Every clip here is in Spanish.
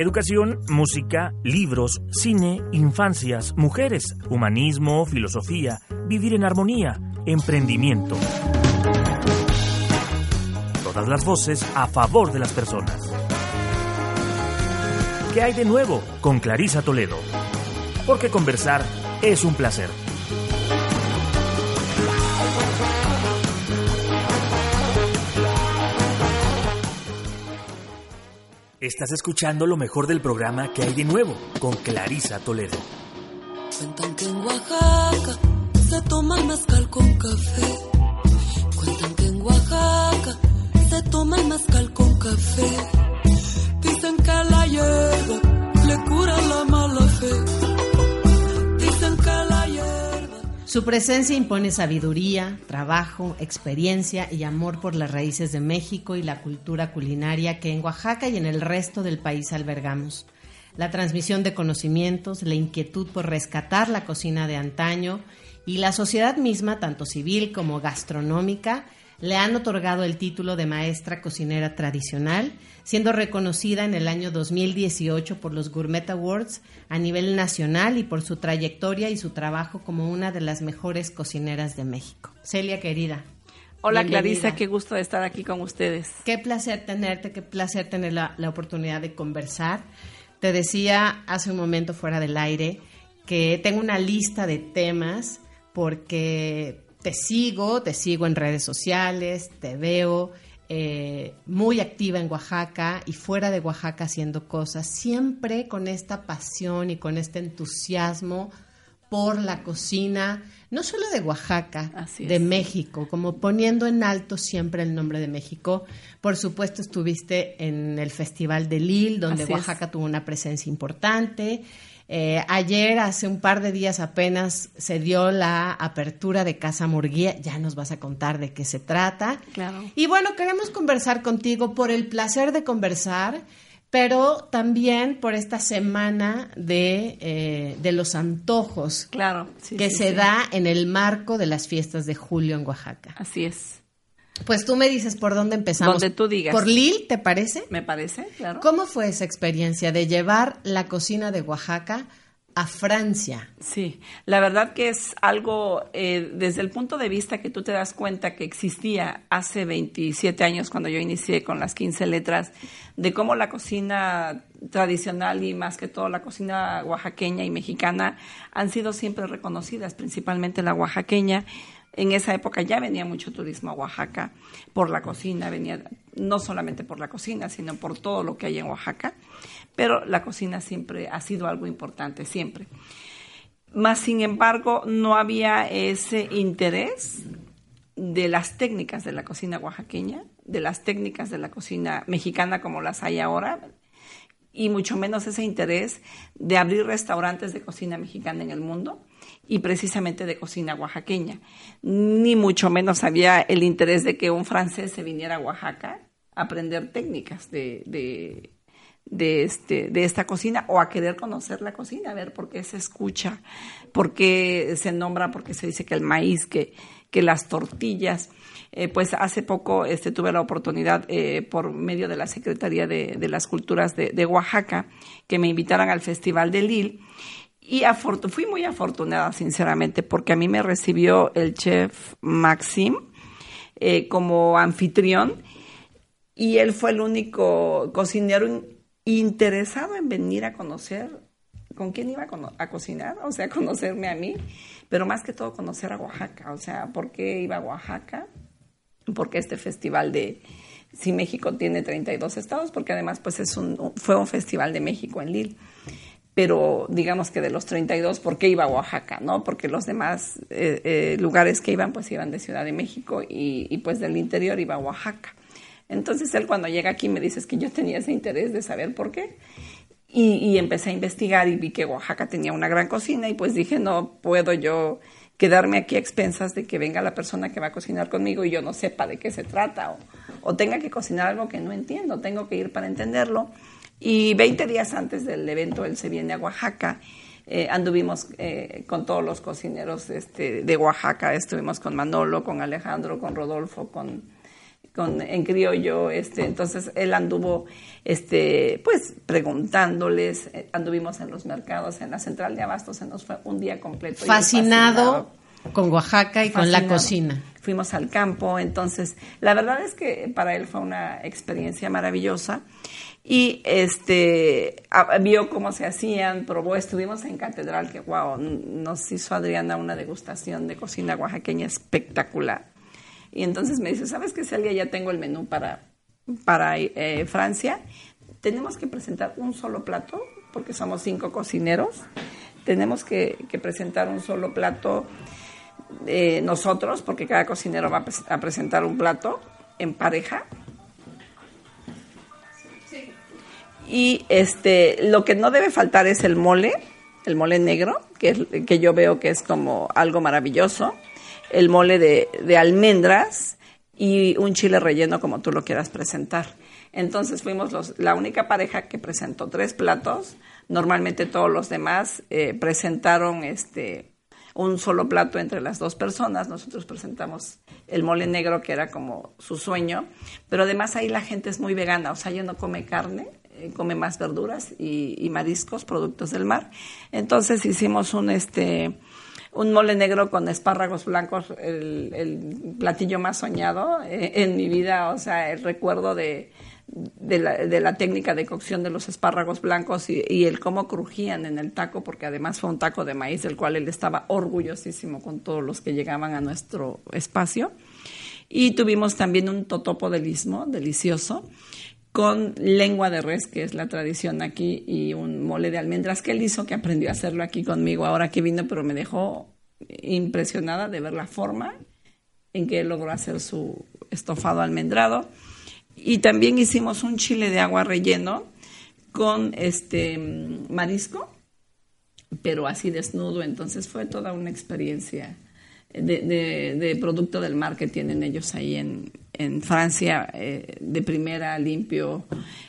Educación, música, libros, cine, infancias, mujeres, humanismo, filosofía, vivir en armonía, emprendimiento. Todas las voces a favor de las personas. ¿Qué hay de nuevo con Clarisa Toledo? Porque conversar es un placer. Estás escuchando lo mejor del programa que hay de nuevo con Clarisa Toledo. Cuentan que en Oaxaca se toma el mezcal con café. Cuentan que en Oaxaca se toma el mezcal con café. Dicen que la hierba le cura la mala Su presencia impone sabiduría, trabajo, experiencia y amor por las raíces de México y la cultura culinaria que en Oaxaca y en el resto del país albergamos. La transmisión de conocimientos, la inquietud por rescatar la cocina de antaño y la sociedad misma, tanto civil como gastronómica, le han otorgado el título de maestra cocinera tradicional, siendo reconocida en el año 2018 por los Gourmet Awards a nivel nacional y por su trayectoria y su trabajo como una de las mejores cocineras de México. Celia querida. Hola Clarisa, qué gusto de estar aquí con ustedes. Qué placer tenerte, qué placer tener la, la oportunidad de conversar. Te decía hace un momento fuera del aire que tengo una lista de temas porque te sigo, te sigo en redes sociales, te veo eh, muy activa en Oaxaca y fuera de Oaxaca haciendo cosas, siempre con esta pasión y con este entusiasmo por la cocina, no solo de Oaxaca, de México, como poniendo en alto siempre el nombre de México. Por supuesto, estuviste en el Festival de Lille, donde Oaxaca tuvo una presencia importante. Eh, ayer, hace un par de días apenas, se dio la apertura de Casa Murguía. Ya nos vas a contar de qué se trata. Claro. Y bueno, queremos conversar contigo por el placer de conversar, pero también por esta semana de, eh, de los antojos. Claro. que se da en el marco de las fiestas de julio en Oaxaca. Así es. Pues tú me dices por dónde empezamos. Donde tú digas. ¿Por Lil, te parece? Me parece, claro. ¿Cómo fue esa experiencia de llevar la cocina de Oaxaca a Francia? Sí, la verdad que es algo, eh, desde el punto de vista que tú te das cuenta que existía hace 27 años cuando yo inicié con las 15 letras, de cómo la cocina tradicional y más que todo la cocina oaxaqueña y mexicana han sido siempre reconocidas, principalmente la oaxaqueña en esa época ya venía mucho turismo a Oaxaca por la cocina, venía no solamente por la cocina, sino por todo lo que hay en Oaxaca, pero la cocina siempre ha sido algo importante, siempre. Más sin embargo, no había ese interés de las técnicas de la cocina oaxaqueña, de las técnicas de la cocina mexicana como las hay ahora, y mucho menos ese interés de abrir restaurantes de cocina mexicana en el mundo y precisamente de cocina oaxaqueña. Ni mucho menos había el interés de que un francés se viniera a Oaxaca a aprender técnicas de, de, este, de esta cocina o a querer conocer la cocina, a ver por qué se escucha, por qué se nombra, por qué se dice que el maíz, que, que las tortillas. Eh, pues hace poco este, tuve la oportunidad eh, por medio de la Secretaría de, de las Culturas de, de, Oaxaca que me invitaran al Festival de Lille y fui muy afortunada, sinceramente, porque a mí me recibió el chef Maxim eh, como anfitrión y él fue el único cocinero interesado en venir a conocer con quién iba a, cocinar, o sea, conocerme a mí, pero más que todo conocer a Oaxaca, o sea, ¿por qué iba a Oaxaca? Porque este festival de, si México tiene 32 estados, porque además pues es un, fue un festival de México en Lille pero digamos que de los 32, ¿por qué iba a Oaxaca? ¿no? Porque los demás eh, eh, lugares que iban, pues iban de Ciudad de México y, pues del interior iba a Oaxaca. Entonces él cuando llega aquí me dice que yo tenía ese interés de saber por qué. Y, y, empecé a investigar y vi que Oaxaca tenía una gran cocina y pues dije, no puedo yo quedarme aquí a expensas de que venga la persona que va a cocinar conmigo y yo no sepa de qué se trata o, o tenga que cocinar algo que no entiendo, tengo que ir para entenderlo. Y 20 días antes del evento él se viene a Oaxaca. Eh, anduvimos eh, con todos los cocineros este, de Oaxaca, estuvimos con Manolo, con Alejandro, con Rodolfo, con, con en criollo, este, entonces él anduvo, este, pues preguntándoles, eh, anduvimos en los mercados, en la central de abastos, se nos fue un día completo. Fascinado, con Oaxaca y con la cocina. Fuimos al campo, entonces la verdad es que para él fue una experiencia maravillosa y este vio cómo se hacían, probó, estuvimos en Catedral, que wow, nos hizo Adriana una degustación de cocina oaxaqueña espectacular. Y entonces me dice, ¿sabes qué, Celia? Ya tengo el menú para, para eh, Francia. Tenemos que presentar un solo plato, porque somos cinco cocineros. Tenemos que, presentar un solo plato nosotros, porque cada cocinero va a presentar un plato en pareja Y este, lo que no debe faltar es el mole, el mole negro, que, que yo veo que es como algo maravilloso, el mole de, de almendras y un chile relleno como tú lo quieras presentar. Entonces fuimos los, la única pareja que presentó tres platos. Normalmente todos los demás eh, presentaron este, un solo plato entre las dos personas. Nosotros presentamos el mole negro, que era como su sueño. Pero además ahí la gente es muy vegana, o sea, ella no come carne. Eh, come más verduras y, mariscos, productos del mar. Entonces hicimos un este un mole negro con espárragos blancos, el, platillo más soñado eh, en mi vida, o sea, el recuerdo de, la, técnica de cocción de los espárragos blancos y, el cómo crujían en el taco, porque además fue un taco de maíz del cual él estaba orgullosísimo con todos los que llegaban a nuestro espacio. Y tuvimos también un totopo delicioso con lengua de res, que es la tradición aquí, y un mole de almendras que él hizo, que aprendió a hacerlo aquí conmigo ahora que vino, pero me dejó impresionada de ver la forma en que él logró hacer su estofado almendrado. Y también hicimos un chile de agua relleno con este marisco, pero así desnudo, entonces fue toda una experiencia de, producto del mar que tienen ellos ahí en, en Francia eh, de primera, limpio,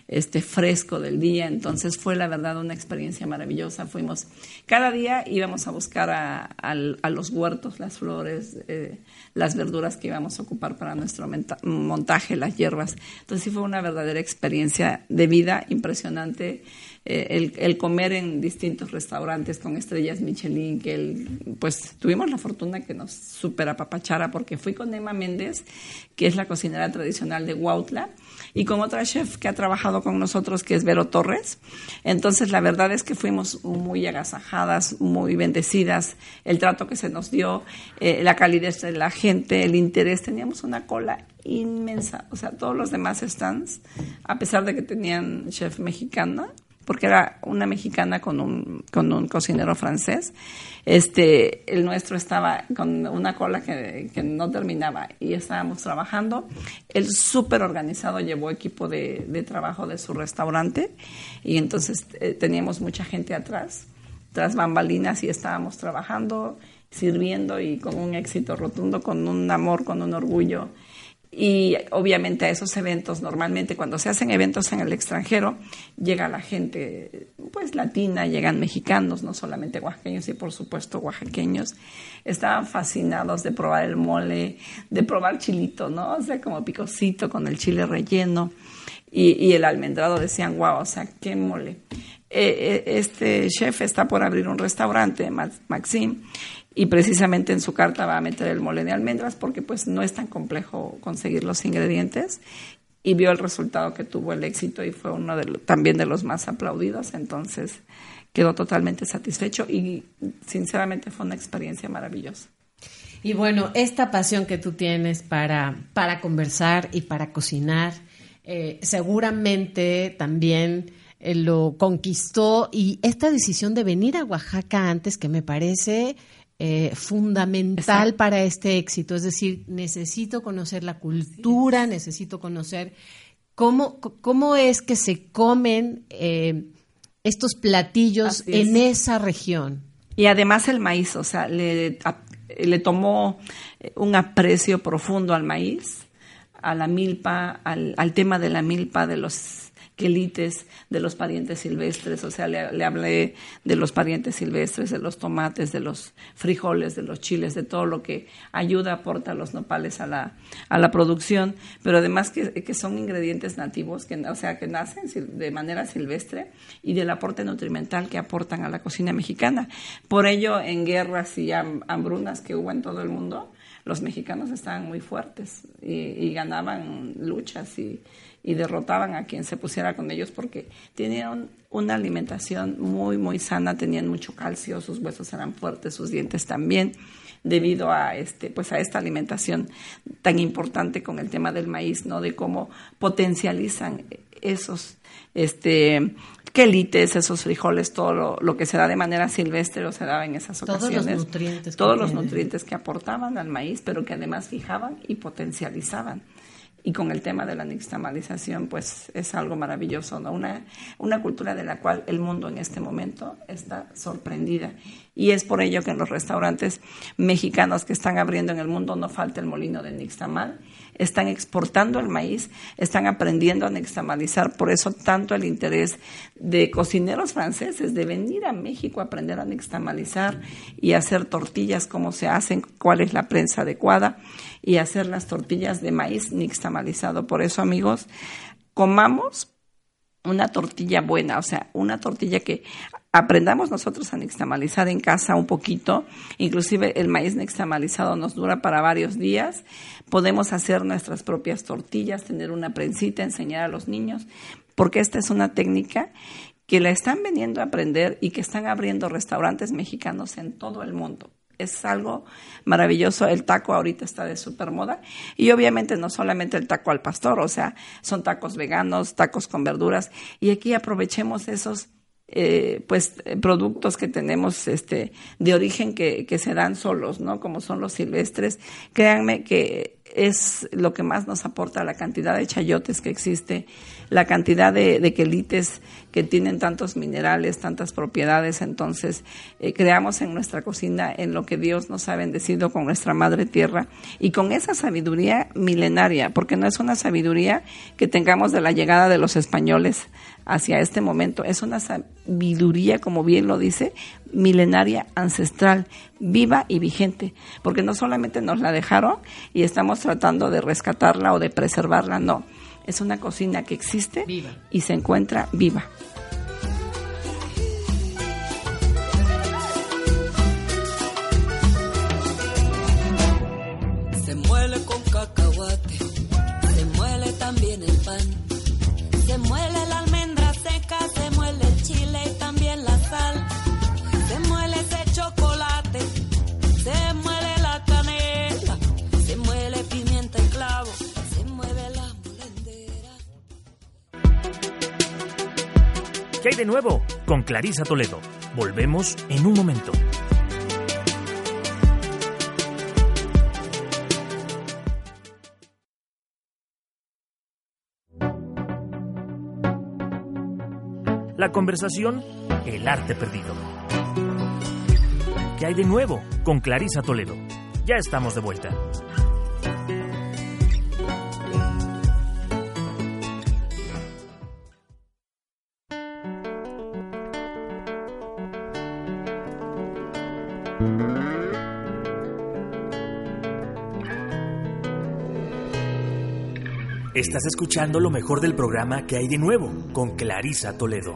este fresco del día. Entonces fue la verdad una experiencia maravillosa. Fuimos, cada día íbamos a buscar a, los huertos, las flores, eh, las verduras que íbamos a ocupar para nuestro montaje, las hierbas. Entonces sí fue una verdadera experiencia de vida impresionante. Eh, el, comer en distintos restaurantes con estrellas Michelin, que pues tuvimos la fortuna que nos super apapachara porque fui con Emma Méndez, que es la cocinera tradicional de Huautla, y con otra chef que ha trabajado con nosotros, que es Vero Torres. Entonces, la verdad es que fuimos muy agasajadas, muy bendecidas, el trato que se nos dio, eh, la calidez de la gente, el interés. Teníamos una cola inmensa, o sea, todos los demás stands, a pesar de que tenían chef mexicana, porque era una mexicana con un, con un cocinero francés. Este, el nuestro estaba con una cola que, que no terminaba y estábamos trabajando. El súper organizado llevó equipo de, de, trabajo de su restaurante y entonces eh, teníamos mucha gente atrás, tras bambalinas y estábamos trabajando, sirviendo y con un éxito rotundo, con un amor, con un orgullo y obviamente a esos eventos, normalmente cuando se hacen eventos en el extranjero, llega la gente pues latina, llegan mexicanos, no solamente oaxaqueños y por supuesto oaxaqueños. Estaban fascinados de probar el mole, de probar chilito, ¿no? O sea, como picosito con el chile relleno y, el almendrado. Decían, wow, o sea, qué mole. Eh, eh, este chef está por abrir un restaurante, Maxim, y precisamente en su carta va a meter el mole de almendras porque pues no es tan complejo conseguir los ingredientes. Y vio el resultado que tuvo el éxito y fue uno de también de los más aplaudidos, entonces quedó totalmente satisfecho y sinceramente fue una experiencia maravillosa. Y bueno, esta pasión que tú tienes para, para conversar y para cocinar, eh, seguramente también eh, lo conquistó. Y esta decisión de venir a Oaxaca antes que me parece eh, fundamental para este éxito. Es decir, necesito conocer la cultura, necesito conocer cómo, cómo es que se comen eh, estos platillos en esa región. Y además el maíz, o sea, le, le tomó un aprecio profundo al maíz, a la milpa, al, al tema de la milpa, de los quelites de los parientes silvestres, o sea, le, hablé de los parientes silvestres, de los tomates, de los frijoles, de los chiles, de todo lo que ayuda, aporta a los nopales a la, a la producción, pero además que, que son ingredientes nativos, que, o sea, que nacen de manera silvestre y del aporte nutrimental que aportan a la cocina mexicana. Por ello, en guerras y hambrunas que hubo en todo el mundo, los mexicanos estaban muy fuertes y, y ganaban luchas y y derrotaban a quien se pusiera con ellos porque tenían una alimentación muy, muy sana, tenían mucho calcio, sus huesos eran fuertes, sus dientes también debido a este pues a esta alimentación tan importante con el tema del maíz, ¿no? De cómo potencializan esos este quelites, esos frijoles, todo lo, que se da de manera silvestre o se daba en esas ocasiones. Todos los nutrientes. Todos los nutrientes que aportaban al maíz, pero que además fijaban y potencializaban y con el tema de la nixtamalización, pues es algo maravilloso. Una, una cultura de la cual el mundo en este momento está sorprendida. Y es por ello que en los restaurantes mexicanos que están abriendo en el mundo no falta el molino de nixtamal están exportando el maíz, están aprendiendo a nixtamalizar, por eso tanto el interés de cocineros franceses de venir a México a aprender a nixtamalizar y hacer tortillas, cómo se hacen, cuál es la prensa adecuada y hacer las tortillas de maíz nixtamalizado. Por eso, amigos, comamos una tortilla buena, o sea, una tortilla que aprendamos nosotros a nixtamalizar en casa un poquito, inclusive el maíz nixtamalizado nos dura para varios días, podemos hacer nuestras propias tortillas, tener una prensita, enseñar a los niños, porque esta es una técnica que la están veniendo a aprender y que están abriendo restaurantes mexicanos en todo el mundo es algo maravilloso. El taco ahorita está de super moda. Y obviamente no solamente el taco al pastor, o sea, son tacos veganos, tacos con verduras. Y aquí aprovechemos esos eh, pues productos que tenemos este de origen que, que se dan solos, ¿no? Como son los silvestres. Créanme que es lo que más nos aporta la cantidad de chayotes que existe, la cantidad de, quelites que tienen tantos minerales, tantas propiedades. Entonces, eh, creamos en nuestra cocina en lo que Dios nos ha bendecido con nuestra madre tierra y con esa sabiduría milenaria, porque no es una sabiduría que tengamos de la llegada de los españoles hacia este momento, es una sabiduría, como bien lo dice, milenaria, ancestral, viva y vigente, porque no solamente nos la dejaron y estamos tratando de rescatarla o de preservarla, no, es una cocina que existe y se encuentra viva. Nuevo? Con Clarisa Toledo. Volvemos en un momento. La conversación, el arte perdido. ¿Qué hay de nuevo? Con Clarisa Toledo. Ya estamos de vuelta. Estás escuchando lo mejor del programa que hay de nuevo con Clarisa Toledo.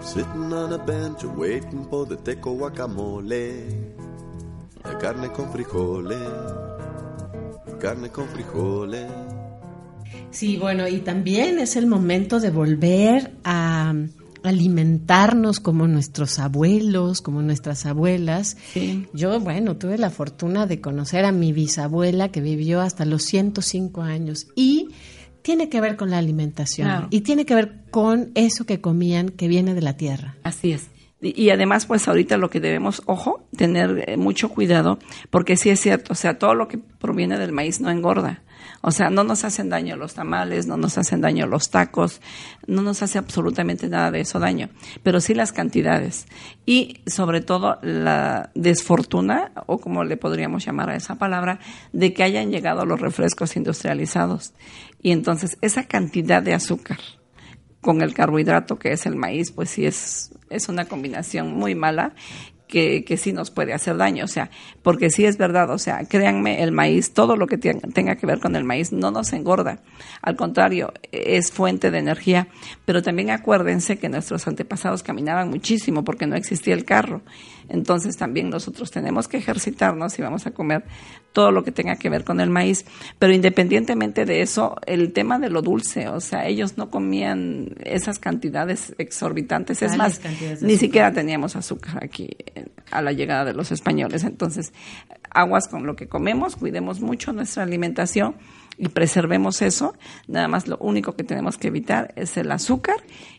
Sitting on a bench waiting for the teco guacamole. La carne con frijoles. Carne con frijoles. Sí, bueno, y también es el momento de volver a alimentarnos como nuestros abuelos, como nuestras abuelas. Yo, bueno, tuve la fortuna de conocer a mi bisabuela que vivió hasta los 105 años y tiene que ver con la alimentación y tiene que ver con eso que comían que viene de la tierra. Así es. Y, además, pues ahorita lo que debemos, ojo, tener eh, mucho cuidado, porque sí es cierto, o sea, todo lo que proviene del maíz no engorda. O sea, no nos hacen daño los tamales, no nos hacen daño los tacos, no nos hace absolutamente nada de eso daño, pero sí las cantidades. Y sobre todo la desfortuna, o como le podríamos llamar a esa palabra, de que hayan llegado los refrescos industrializados. Y entonces esa cantidad de azúcar con el carbohidrato que es el maíz, pues sí es, es una combinación muy mala que, que sí nos puede hacer daño, o sea, porque sí es verdad, o sea, créanme, el maíz, todo lo que tenga que ver con el maíz no nos engorda, al contrario, es fuente de energía, pero también acuérdense que nuestros antepasados caminaban muchísimo porque no existía el carro, entonces también nosotros tenemos que ejercitarnos y vamos a comer todo lo que tenga que ver con el maíz, pero independientemente de eso, el tema de lo dulce, o sea, ellos no comían esas cantidades exorbitantes, es más, ni siquiera teníamos azúcar aquí a la llegada de los españoles. Entonces, aguas con lo que comemos, cuidemos mucho nuestra alimentación y preservemos eso. Nada más lo único que tenemos que evitar es el azúcar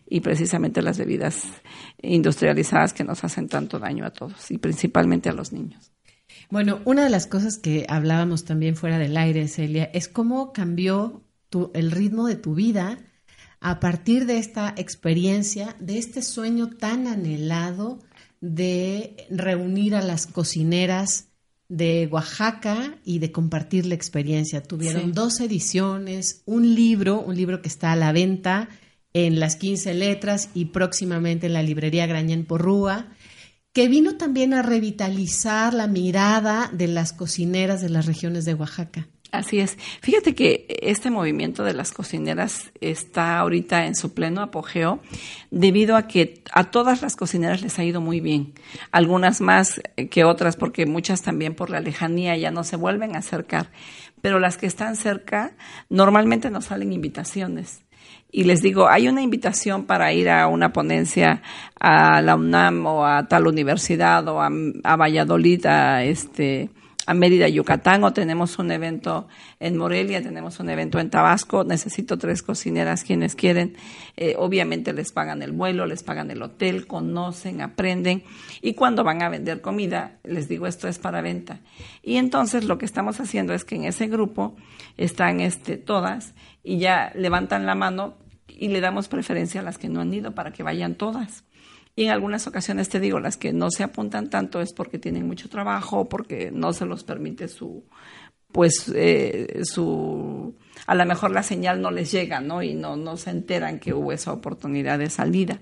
y precisamente las bebidas industrializadas que nos hacen tanto daño a todos y principalmente a los niños. Bueno, una de las cosas que hablábamos también fuera del aire, Celia, es cómo cambió el ritmo de tu vida a partir de esta experiencia, de este sueño tan anhelado de reunir a las cocineras de Oaxaca y de compartir la experiencia. Tuvieron dos ediciones, un libro, un libro que está a la venta en las 15 letras y próximamente en la librería Grañén Porrúa, que vino también a revitalizar la mirada de las cocineras de las regiones de Oaxaca. Así es. Fíjate que este movimiento de las cocineras está ahorita en su pleno apogeo debido a que a todas las cocineras les ha ido muy bien. Algunas más que otras porque muchas también por la lejanía ya no se vuelven a acercar. Pero las que están cerca normalmente nos salen invitaciones. Y les digo, hay una invitación para ir a una ponencia a la UNAM o a tal universidad o a, Valladolid, a este, a Mérida, Yucatán, o tenemos un evento en Morelia, tenemos un evento en Tabasco, necesito tres cocineras quienes quieren, eh, obviamente les pagan el vuelo, les pagan el hotel, conocen, aprenden, y cuando van a vender comida, les digo esto es para venta. Y entonces lo que estamos haciendo es que en ese grupo están este, todas y ya levantan la mano y le damos preferencia a las que no han ido para que vayan todas. Y en algunas ocasiones te digo, las que no se apuntan tanto es porque tienen mucho trabajo, porque no se los permite su, pues, eh, su, a lo mejor la señal no les llega, ¿no? Y no, no se enteran que hubo esa oportunidad de salida.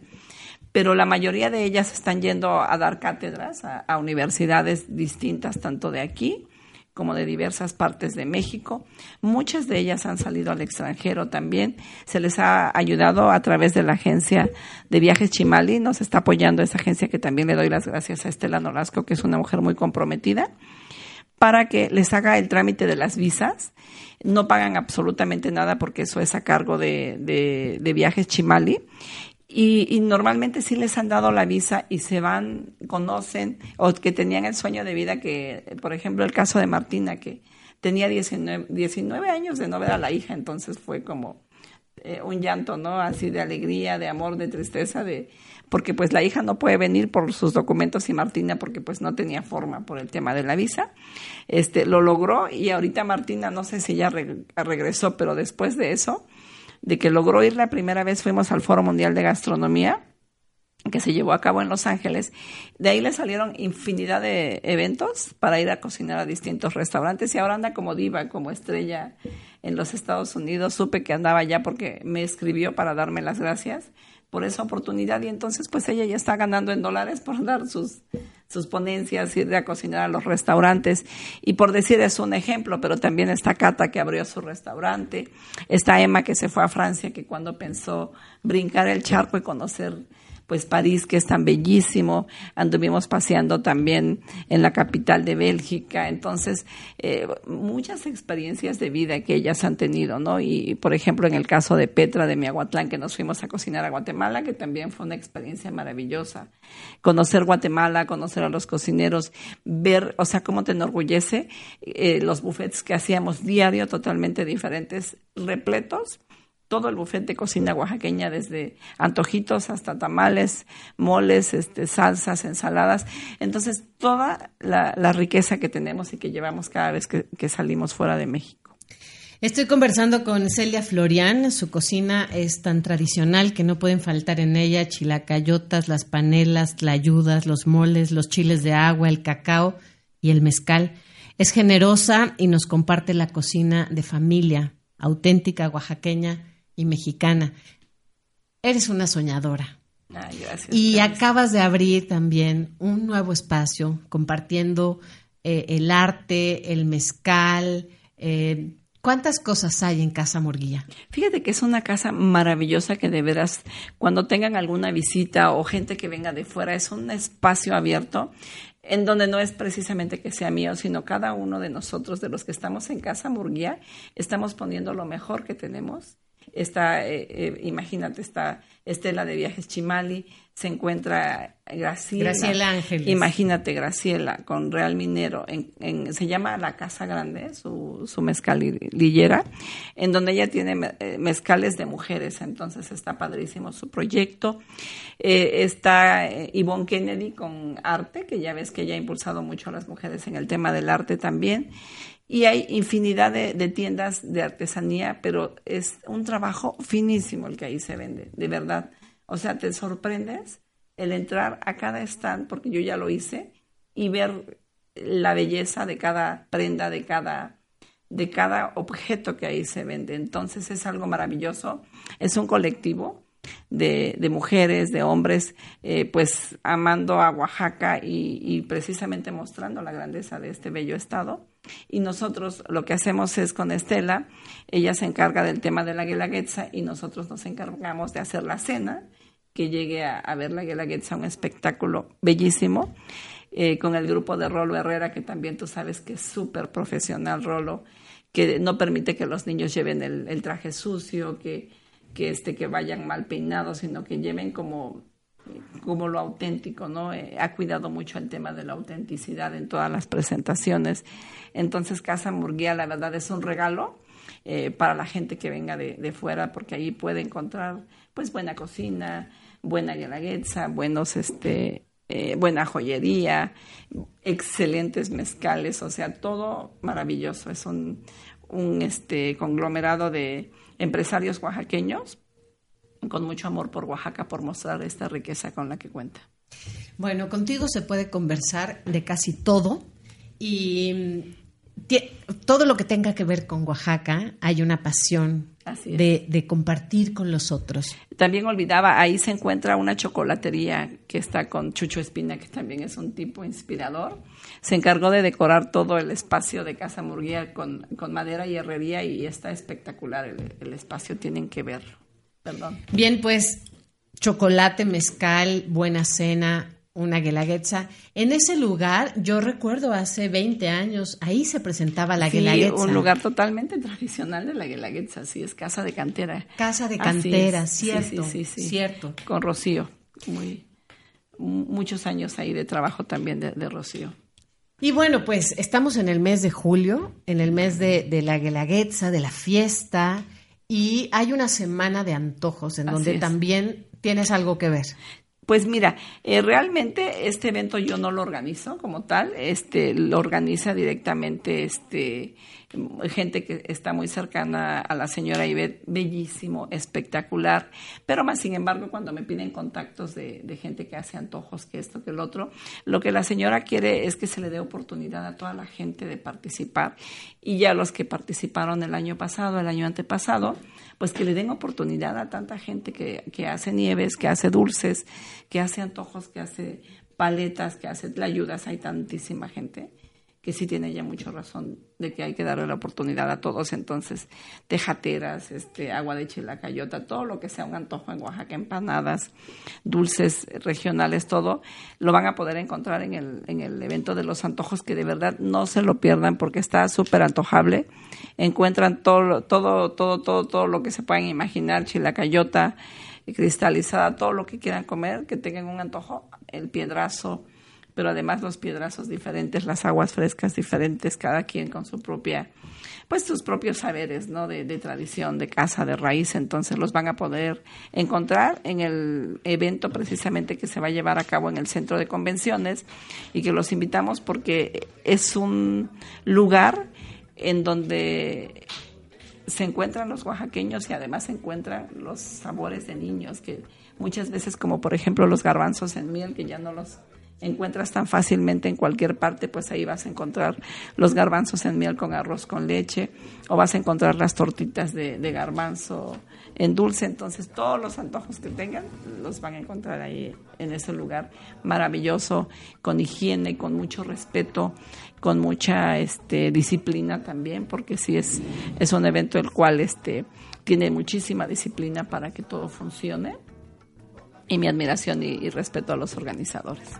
Pero la mayoría de ellas están yendo a dar cátedras a universidades distintas, tanto de aquí como de diversas partes de México. Muchas de ellas han salido al extranjero también. Se les ha ayudado a través de la agencia de viajes Chimali. Nos está apoyando esa agencia que también le doy las gracias a Estela Nolasco, que es una mujer muy comprometida, para que les haga el trámite de las visas. No pagan absolutamente nada porque eso es a cargo de, de, de viajes Chimali y, normalmente sí les han dado la visa y se van, conocen, o que tenían el sueño de vida que, por ejemplo, el caso de Martina, que tenía 19, 19 años de no ver a la hija, entonces fue como eh, un llanto, ¿no? Así de alegría, de amor, de tristeza, de porque pues la hija no puede venir por sus documentos y Martina porque pues no tenía forma por el tema de la visa. Este lo logró y ahorita Martina no sé si ya regresó, pero después de eso de que logró ir la primera vez, fuimos al Foro Mundial de Gastronomía, que se llevó a cabo en Los Ángeles. De ahí le salieron infinidad de eventos para ir a cocinar a distintos restaurantes y ahora anda como diva, como estrella en los Estados Unidos. Supe que andaba allá porque me escribió para darme las gracias por esa oportunidad y entonces pues ella ya está ganando en dólares por dar sus, sus ponencias, ir a cocinar a los restaurantes. Y por decir es un ejemplo, pero también está Cata que abrió su restaurante, está Emma que se fue a Francia que cuando pensó brincar el charco y conocer pues París, que es tan bellísimo, anduvimos paseando también en la capital de Bélgica, entonces eh, muchas experiencias de vida que ellas han tenido, ¿no? Y por ejemplo en el caso de Petra de Miahuatlán, que nos fuimos a cocinar a Guatemala, que también fue una experiencia maravillosa, conocer Guatemala, conocer a los cocineros, ver, o sea, cómo te enorgullece eh, los buffets que hacíamos diario, totalmente diferentes, repletos todo el buffet de cocina oaxaqueña, desde antojitos hasta tamales, moles, este, salsas, ensaladas. Entonces, toda la, riqueza que tenemos y que llevamos cada vez que, salimos fuera de México. Estoy conversando con Celia Florian. Su cocina es tan tradicional que no pueden faltar en ella chilacayotas, las panelas, tlayudas, los moles, los chiles de agua, el cacao y el mezcal. Es generosa y nos comparte la cocina de familia, auténtica, oaxaqueña y mexicana. Eres una soñadora. y acabas de abrir también un nuevo espacio compartiendo eh, el arte, el mezcal. Eh, ¿Cuántas cosas hay en Casa Morguilla? Fíjate que es una casa maravillosa que de veras, cuando tengan alguna visita o gente que venga de fuera, es un espacio abierto en donde no es precisamente que sea mío, sino cada uno de nosotros, de los que estamos en Casa Murguía, estamos poniendo lo mejor que tenemos. Está, eh, eh, imagínate, está Estela de Viajes Chimali, se encuentra Graciela. Graciela Ángeles. Imagínate Graciela con Real Minero, en, se llama La Casa Grande, su, su mezcalillera, en donde ella tiene eh, mezcales de mujeres, entonces está padrísimo su proyecto. Eh, está eh, Yvonne Kennedy con arte, que ya ves que ella ha impulsado mucho a las mujeres en el tema del arte también. Y hay infinidad de, tiendas de artesanía, pero es un trabajo finísimo el que ahí se vende, de verdad. O sea, te sorprendes el entrar a cada stand, porque yo ya lo hice, y ver la belleza de cada prenda, de cada, de cada objeto que ahí se vende. Entonces es algo maravilloso. Es un colectivo de, mujeres, de hombres, eh, pues amando a Oaxaca y, y, precisamente mostrando la grandeza de este bello estado. Y nosotros lo que hacemos es con Estela, ella se encarga del tema de la guelaguetza y nosotros nos encargamos de hacer la cena, que llegue a, ver la guelaguetza, un espectáculo bellísimo. Eh, con el grupo de Rolo Herrera, que también tú sabes que es súper profesional, Rolo, que no permite que los niños lleven el, traje sucio, que, que, este, que vayan mal peinados, sino que lleven como como lo auténtico, ¿no? Eh, ha cuidado mucho el tema de la autenticidad en todas las presentaciones. Entonces, Casa Murguía, la verdad, es un regalo eh, para la gente que venga de, de, fuera, porque ahí puede encontrar, pues, buena cocina, buena guelaguetza, buenos, este, eh, buena joyería, excelentes mezcales, o sea, todo maravilloso. Es un, un este, conglomerado de empresarios oaxaqueños con mucho amor por Oaxaca, por mostrar esta riqueza con la que cuenta. Bueno, contigo se puede conversar de casi todo y todo lo que tenga que ver con Oaxaca, hay una pasión de, de, compartir con los otros. También olvidaba, ahí se encuentra una chocolatería que está con Chucho Espina, que también es un tipo inspirador. Se encargó de decorar todo el espacio de Casa Murguía con, con madera y herrería y está espectacular el, el espacio, tienen que verlo. Bien, pues chocolate, mezcal, buena cena, una guelaguetza. En ese lugar, yo recuerdo hace 20 años, ahí se presentaba la sí, un lugar totalmente tradicional de la guelaguetza, sí, es casa de cantera. Casa de cantera, cierto, sí, sí, cierto. Con Rocío, muy, muchos años ahí de trabajo también de, Rocío. Y bueno, pues estamos en el mes de julio, en el mes de, de la guelaguetza, de la fiesta, y hay una semana de antojos en donde también tienes algo que ver. Pues mira, eh, realmente este evento yo no lo organizo como tal, este lo organiza directamente este gente que está muy cercana a la señora Ivette, bellísimo, espectacular, pero más sin embargo cuando me piden contactos de, gente que hace antojos, que esto, que el otro, lo que la señora quiere es que se le dé oportunidad a toda la gente de participar. Y ya los que participaron el año pasado, el año antepasado, pues que le den oportunidad a tanta gente que, que hace nieves, que hace dulces, que hace antojos, que hace paletas, que hace ayudas, hay tantísima gente que sí tiene ya mucha razón de que hay que darle la oportunidad a todos. Entonces, tejateras, este, agua de chilacayota, todo lo que sea un antojo en Oaxaca, empanadas, dulces regionales, todo, lo van a poder encontrar en el, en el evento de los antojos, que de verdad no se lo pierdan porque está súper antojable. Encuentran todo, todo, todo, todo, todo lo que se puedan imaginar, chilacayota, cristalizada, todo lo que quieran comer, que tengan un antojo, el piedrazo, pero además los piedrazos diferentes, las aguas frescas diferentes, cada quien con su propia, pues sus propios saberes, ¿no? De, de tradición, de casa, de raíz, entonces los van a poder encontrar en el evento precisamente que se va a llevar a cabo en el centro de convenciones y que los invitamos porque es un lugar en donde se encuentran los oaxaqueños y además se encuentran los sabores de niños que muchas veces como por ejemplo los garbanzos en miel que ya no los encuentras tan fácilmente en cualquier parte, pues ahí vas a encontrar los garbanzos en miel con arroz con leche o vas a encontrar las tortitas de, garbanzo en dulce. Entonces todos los antojos que tengan los van a encontrar ahí en ese lugar maravilloso, con higiene, con mucho respeto, con mucha este, disciplina también, porque sí es, es un evento el cual este, tiene muchísima disciplina para que todo funcione. Y mi admiración y respeto a los organizadores.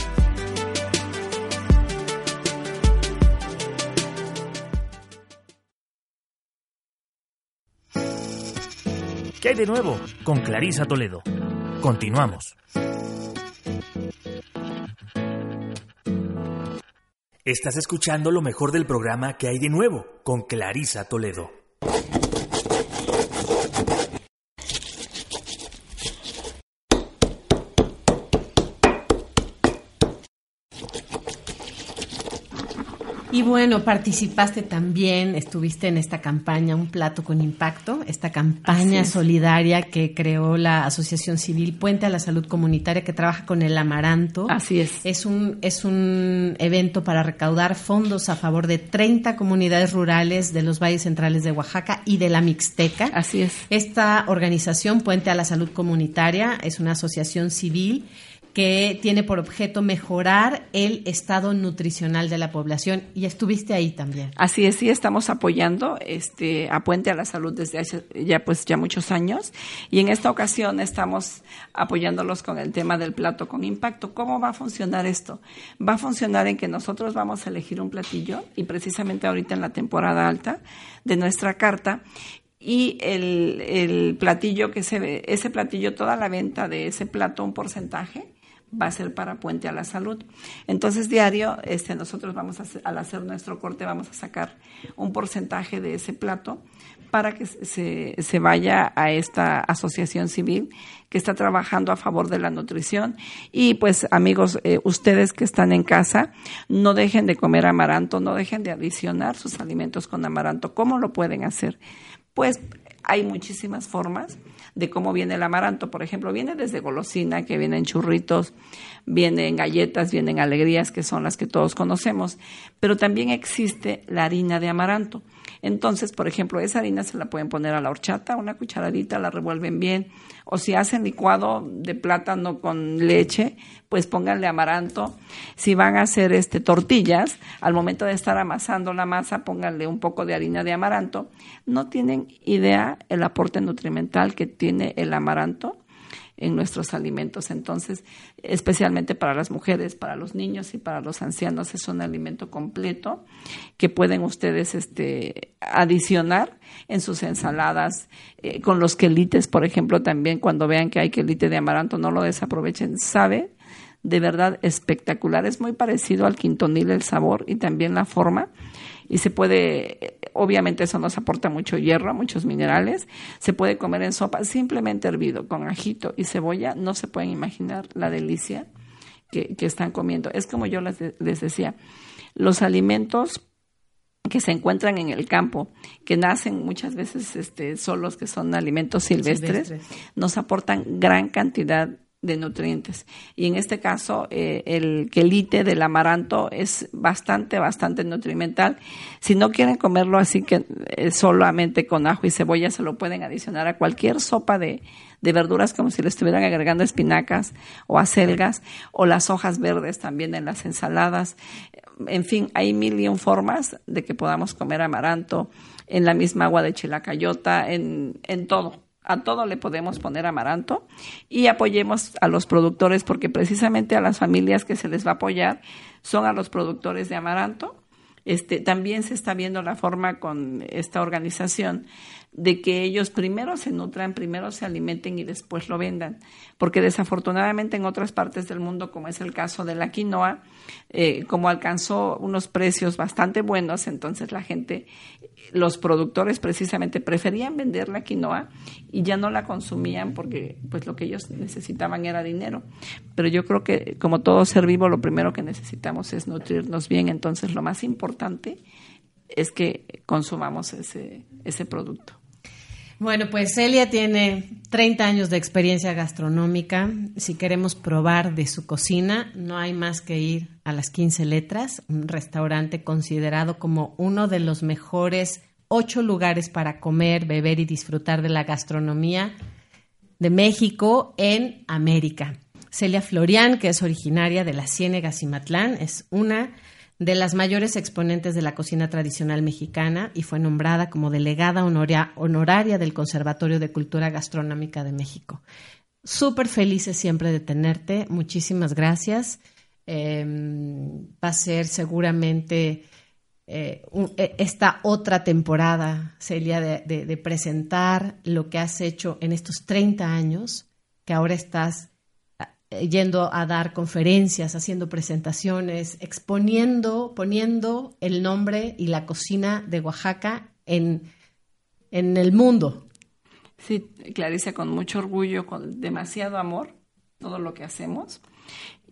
¿Qué hay de nuevo? Con Clarisa Toledo. Continuamos. Estás escuchando lo mejor del programa que hay de nuevo con Clarisa Toledo. Y bueno, participaste también, estuviste en esta campaña Un Plato con Impacto, esta campaña solidaria que creó la Asociación Civil Puente a la Salud Comunitaria que trabaja con el amaranto. Así es. Es un, es un evento para recaudar fondos a favor de 30 comunidades rurales de los valles centrales de Oaxaca y de la Mixteca. Así es. Esta organización, Puente a la Salud Comunitaria, es una asociación civil que tiene por objeto mejorar el estado nutricional de la población y estuviste ahí también. Así es, sí estamos apoyando este a Puente a la Salud desde hace ya pues ya muchos años y en esta ocasión estamos apoyándolos con el tema del plato con impacto. ¿Cómo va a funcionar esto? Va a funcionar en que nosotros vamos a elegir un platillo y precisamente ahorita en la temporada alta de nuestra carta y el, el platillo que se ve, ese platillo, toda la venta de ese plato, un porcentaje, va a ser para Puente a la Salud. Entonces, diario, este, nosotros vamos a al hacer nuestro corte, vamos a sacar un porcentaje de ese plato para que se, se vaya a esta asociación civil que está trabajando a favor de la nutrición. Y pues amigos, eh, ustedes que están en casa, no dejen de comer amaranto, no dejen de adicionar sus alimentos con amaranto. ¿Cómo lo pueden hacer? Pues hay muchísimas formas de cómo viene el amaranto. Por ejemplo, viene desde golosina, que vienen churritos, vienen galletas, vienen alegrías, que son las que todos conocemos, pero también existe la harina de amaranto. Entonces, por ejemplo, esa harina se la pueden poner a la horchata, una cucharadita, la revuelven bien, o si hacen licuado de plátano con leche, pues pónganle amaranto. Si van a hacer este tortillas, al momento de estar amasando la masa, pónganle un poco de harina de amaranto. No tienen idea el aporte nutrimental que tiene el amaranto en nuestros alimentos. Entonces, especialmente para las mujeres, para los niños y para los ancianos, es un alimento completo que pueden ustedes este, adicionar en sus ensaladas, eh, con los quelites, por ejemplo, también cuando vean que hay quelite de amaranto, no lo desaprovechen. Sabe de verdad espectacular. Es muy parecido al quintonil el sabor y también la forma y se puede, obviamente eso nos aporta mucho hierro, muchos minerales, se puede comer en sopa simplemente hervido con ajito y cebolla, no se pueden imaginar la delicia que, están comiendo. Es como yo les, decía, los alimentos que se encuentran en el campo, que nacen muchas veces este, solos, que son alimentos silvestres, nos aportan gran cantidad de nutrientes. Y en este caso, eh, el quelite del amaranto es bastante, bastante nutrimental. Si no quieren comerlo así que eh, solamente con ajo y cebolla, se lo pueden adicionar a cualquier sopa de, de verduras como si le estuvieran agregando espinacas o acelgas o las hojas verdes también en las ensaladas. En fin, hay mil y un formas de que podamos comer amaranto en la misma agua de chilacayota, en, en todo a todo le podemos poner amaranto y apoyemos a los productores porque precisamente a las familias que se les va a apoyar son a los productores de amaranto. Este, también se está viendo la forma con esta organización de que ellos primero se nutran, primero se alimenten y después lo vendan. Porque desafortunadamente en otras partes del mundo, como es el caso de la quinoa, eh, como alcanzó unos precios bastante buenos, entonces la gente, los productores precisamente preferían vender la quinoa y ya no la consumían porque pues lo que ellos necesitaban era dinero. Pero yo creo que como todo ser vivo, lo primero que necesitamos es nutrirnos bien, entonces lo más importante es que consumamos ese, ese producto. Bueno, pues Celia tiene 30 años de experiencia gastronómica. Si queremos probar de su cocina, no hay más que ir a las 15 letras, un restaurante considerado como uno de los mejores ocho lugares para comer, beber y disfrutar de la gastronomía de México en América. Celia Florian, que es originaria de la Ciénega Cimatlán, es una de las mayores exponentes de la cocina tradicional mexicana y fue nombrada como delegada honoraria del Conservatorio de Cultura Gastronómica de México. Súper felices siempre de tenerte. Muchísimas gracias. Em, va a ser seguramente eh, e, esta otra temporada, Celia, de, presentar lo que has hecho en estos 30 años, que ahora estás yendo a dar conferencias, haciendo presentaciones, exponiendo, poniendo el nombre y la cocina de Oaxaca en, en el mundo. Sí, Clarice, con mucho orgullo, con demasiado amor, todo lo que hacemos.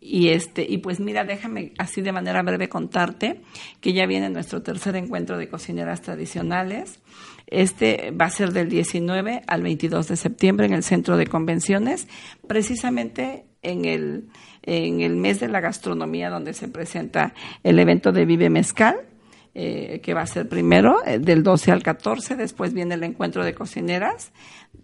Y este, y pues mira, déjame así de manera breve contarte que ya viene nuestro tercer encuentro de cocineras tradicionales. Este va a ser del 19 al 22 de septiembre en el Centro de Convenciones, precisamente en el, en el mes de la gastronomía donde se presenta el evento de Vive Mezcal. Eh, que va a ser primero, eh, del 12 al 14, después viene el encuentro de cocineras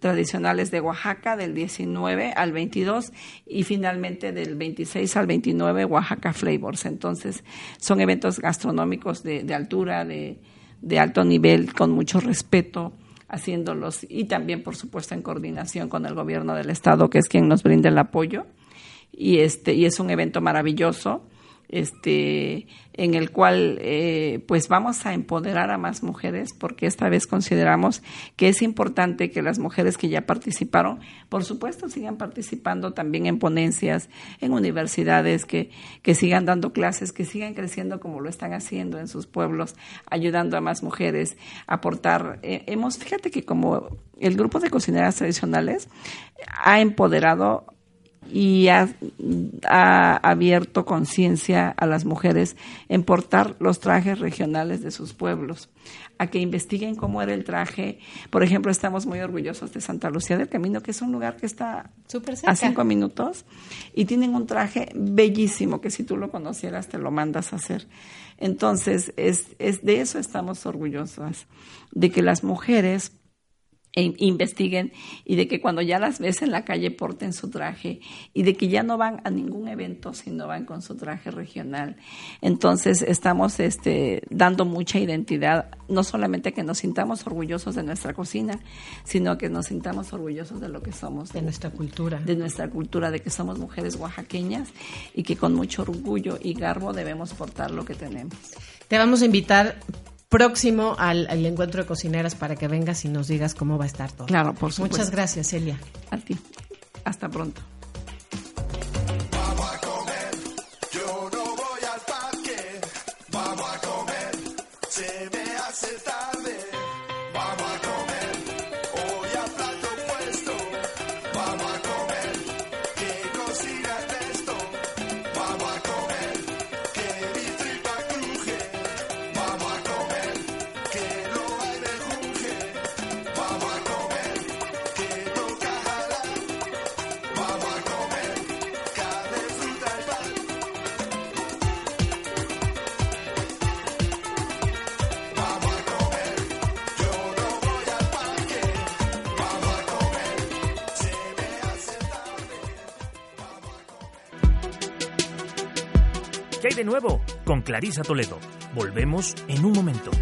tradicionales de Oaxaca, del 19 al 22, y finalmente del 26 al 29, Oaxaca Flavors. Entonces, son eventos gastronómicos de, de altura, de, de alto nivel, con mucho respeto haciéndolos y también, por supuesto, en coordinación con el gobierno del estado, que es quien nos brinda el apoyo y este y es un evento maravilloso este en el cual eh, pues vamos a empoderar a más mujeres porque esta vez consideramos que es importante que las mujeres que ya participaron por supuesto sigan participando también en ponencias en universidades que, que sigan dando clases que sigan creciendo como lo están haciendo en sus pueblos ayudando a más mujeres aportar. Eh, hemos fíjate que como el grupo de cocineras tradicionales ha empoderado y ha, abierto conciencia a las mujeres en portar los trajes regionales de sus pueblos, a que investiguen cómo era el traje. Por ejemplo, estamos muy orgullosos de Santa Lucía del Camino, que es un lugar que está a cinco minutos, y tienen un traje bellísimo que si tú lo conocieras te lo mandas a hacer. Entonces, es, es de eso estamos orgullosas, de que las mujeres e investiguen y de que cuando ya las ves en la calle porten su traje y de que ya no van a ningún evento sino van con su traje regional. Entonces estamos este, dando mucha identidad, no solamente que nos sintamos orgullosos de nuestra cocina, sino que nos sintamos orgullosos de lo que somos. De, de nuestra cultura. De nuestra cultura, de que somos mujeres oaxaqueñas y que con mucho orgullo y garbo debemos portar lo que tenemos. Te vamos a invitar próximo al, encuentro de cocineras para que vengas y nos digas cómo va a estar todo. Claro, por supuesto. Muchas gracias, Celia. A ti. Hasta pronto. Clarisa Toledo. Volvemos en un momento.